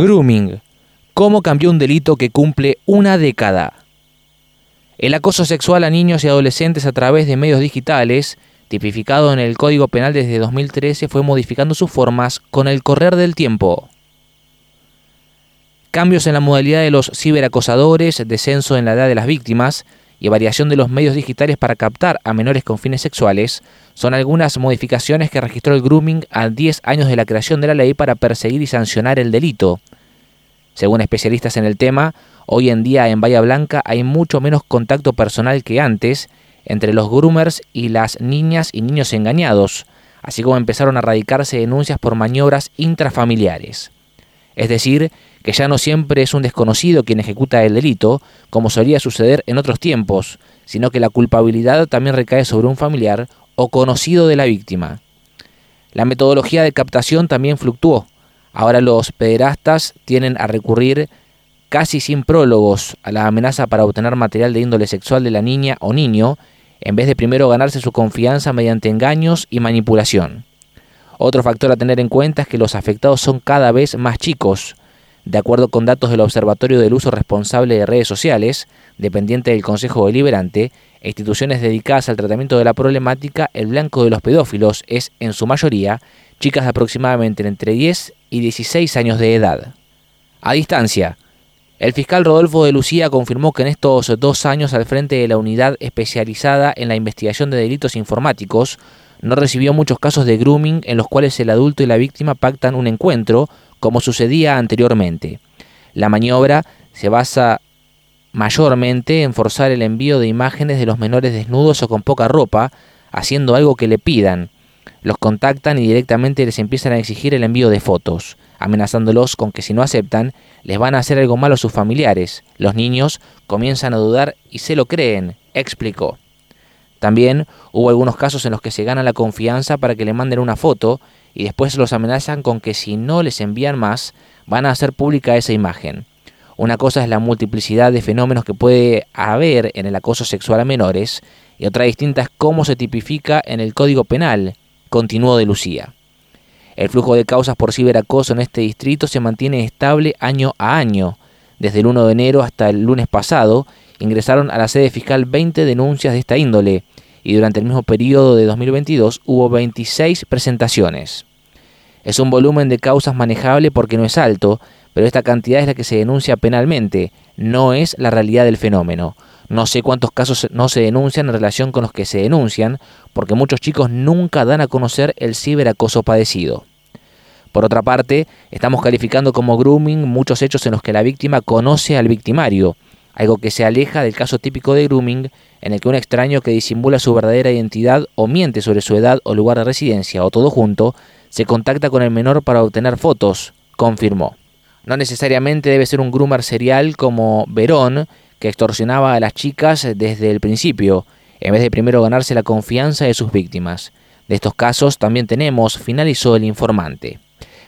Grooming. ¿Cómo cambió un delito que cumple una década? El acoso sexual a niños y adolescentes a través de medios digitales, tipificado en el Código Penal desde 2013, fue modificando sus formas con el correr del tiempo. Cambios en la modalidad de los ciberacosadores, descenso en la edad de las víctimas y variación de los medios digitales para captar a menores con fines sexuales son algunas modificaciones que registró el grooming a 10 años de la creación de la ley para perseguir y sancionar el delito. Según especialistas en el tema, hoy en día en Bahía Blanca hay mucho menos contacto personal que antes entre los groomers y las niñas y niños engañados, así como empezaron a radicarse denuncias por maniobras intrafamiliares. Es decir, que ya no siempre es un desconocido quien ejecuta el delito, como solía suceder en otros tiempos, sino que la culpabilidad también recae sobre un familiar o conocido de la víctima. La metodología de captación también fluctuó. Ahora los pederastas tienen a recurrir casi sin prólogos a la amenaza para obtener material de índole sexual de la niña o niño, en vez de primero ganarse su confianza mediante engaños y manipulación. Otro factor a tener en cuenta es que los afectados son cada vez más chicos. De acuerdo con datos del Observatorio del Uso Responsable de Redes Sociales, dependiente del Consejo Deliberante, instituciones dedicadas al tratamiento de la problemática, el blanco de los pedófilos es, en su mayoría, chicas de aproximadamente entre 10 y 16 años de edad. A distancia, el fiscal Rodolfo de Lucía confirmó que en estos dos años al frente de la unidad especializada en la investigación de delitos informáticos, no recibió muchos casos de grooming en los cuales el adulto y la víctima pactan un encuentro, como sucedía anteriormente. La maniobra se basa mayormente en forzar el envío de imágenes de los menores desnudos o con poca ropa, haciendo algo que le pidan. Los contactan y directamente les empiezan a exigir el envío de fotos, amenazándolos con que si no aceptan, les van a hacer algo malo a sus familiares. Los niños comienzan a dudar y se lo creen, explicó. También hubo algunos casos en los que se gana la confianza para que le manden una foto y después los amenazan con que si no les envían más, van a hacer pública esa imagen. Una cosa es la multiplicidad de fenómenos que puede haber en el acoso sexual a menores y otra distinta es cómo se tipifica en el Código Penal, continuó de Lucía. El flujo de causas por ciberacoso en este distrito se mantiene estable año a año. Desde el 1 de enero hasta el lunes pasado ingresaron a la sede fiscal 20 denuncias de esta índole y durante el mismo periodo de 2022 hubo 26 presentaciones. Es un volumen de causas manejable porque no es alto, pero esta cantidad es la que se denuncia penalmente, no es la realidad del fenómeno. No sé cuántos casos no se denuncian en relación con los que se denuncian, porque muchos chicos nunca dan a conocer el ciberacoso padecido. Por otra parte, estamos calificando como grooming muchos hechos en los que la víctima conoce al victimario, algo que se aleja del caso típico de grooming, en el que un extraño que disimula su verdadera identidad o miente sobre su edad o lugar de residencia o todo junto, se contacta con el menor para obtener fotos, confirmó. No necesariamente debe ser un groomer serial como Verón, que extorsionaba a las chicas desde el principio, en vez de primero ganarse la confianza de sus víctimas. De estos casos también tenemos, finalizó el informante.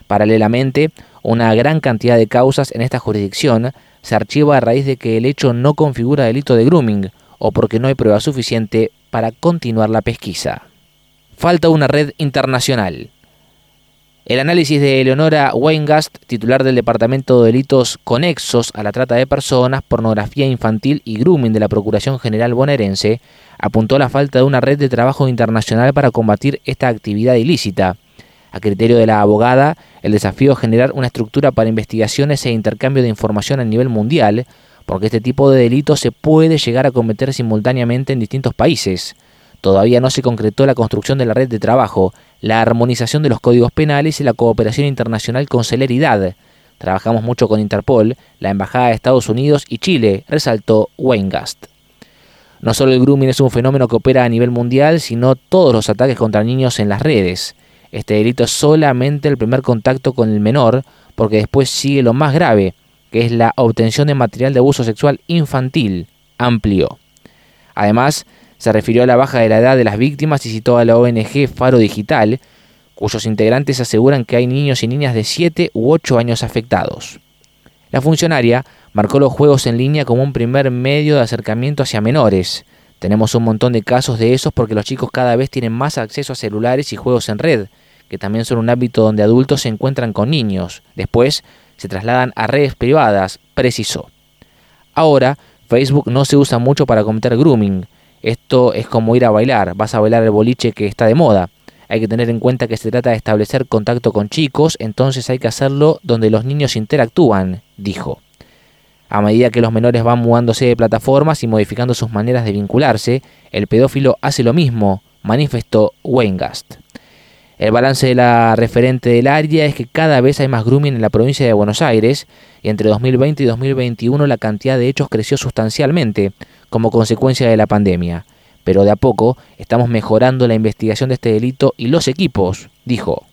Paralelamente, una gran cantidad de causas en esta jurisdicción se archiva a raíz de que el hecho no configura delito de grooming o porque no hay prueba suficiente para continuar la pesquisa. Falta una red internacional. El análisis de Eleonora Weingast, titular del Departamento de Delitos Conexos a la Trata de Personas, Pornografía Infantil y Grooming de la Procuración General bonaerense, apuntó la falta de una red de trabajo internacional para combatir esta actividad ilícita. A criterio de la abogada, el desafío es generar una estructura para investigaciones e intercambio de información a nivel mundial, porque este tipo de delitos se puede llegar a cometer simultáneamente en distintos países. Todavía no se concretó la construcción de la red de trabajo, la armonización de los códigos penales y la cooperación internacional con celeridad. Trabajamos mucho con Interpol, la Embajada de Estados Unidos y Chile, resaltó Weingast. No solo el grooming es un fenómeno que opera a nivel mundial, sino todos los ataques contra niños en las redes. Este delito es solamente el primer contacto con el menor, porque después sigue lo más grave, que es la obtención de material de abuso sexual infantil, amplio. Además, se refirió a la baja de la edad de las víctimas y citó a la ONG Faro Digital, cuyos integrantes aseguran que hay niños y niñas de 7 u 8 años afectados. La funcionaria marcó los juegos en línea como un primer medio de acercamiento hacia menores. Tenemos un montón de casos de esos porque los chicos cada vez tienen más acceso a celulares y juegos en red, que también son un hábito donde adultos se encuentran con niños. Después se trasladan a redes privadas, precisó. Ahora, Facebook no se usa mucho para cometer grooming. Esto es como ir a bailar, vas a bailar el boliche que está de moda. Hay que tener en cuenta que se trata de establecer contacto con chicos, entonces hay que hacerlo donde los niños interactúan, dijo. A medida que los menores van mudándose de plataformas y modificando sus maneras de vincularse, el pedófilo hace lo mismo, manifestó Weingast. El balance de la referente del área es que cada vez hay más grooming en la provincia de Buenos Aires y entre 2020 y 2021 la cantidad de hechos creció sustancialmente como consecuencia de la pandemia. Pero de a poco estamos mejorando la investigación de este delito y los equipos, dijo.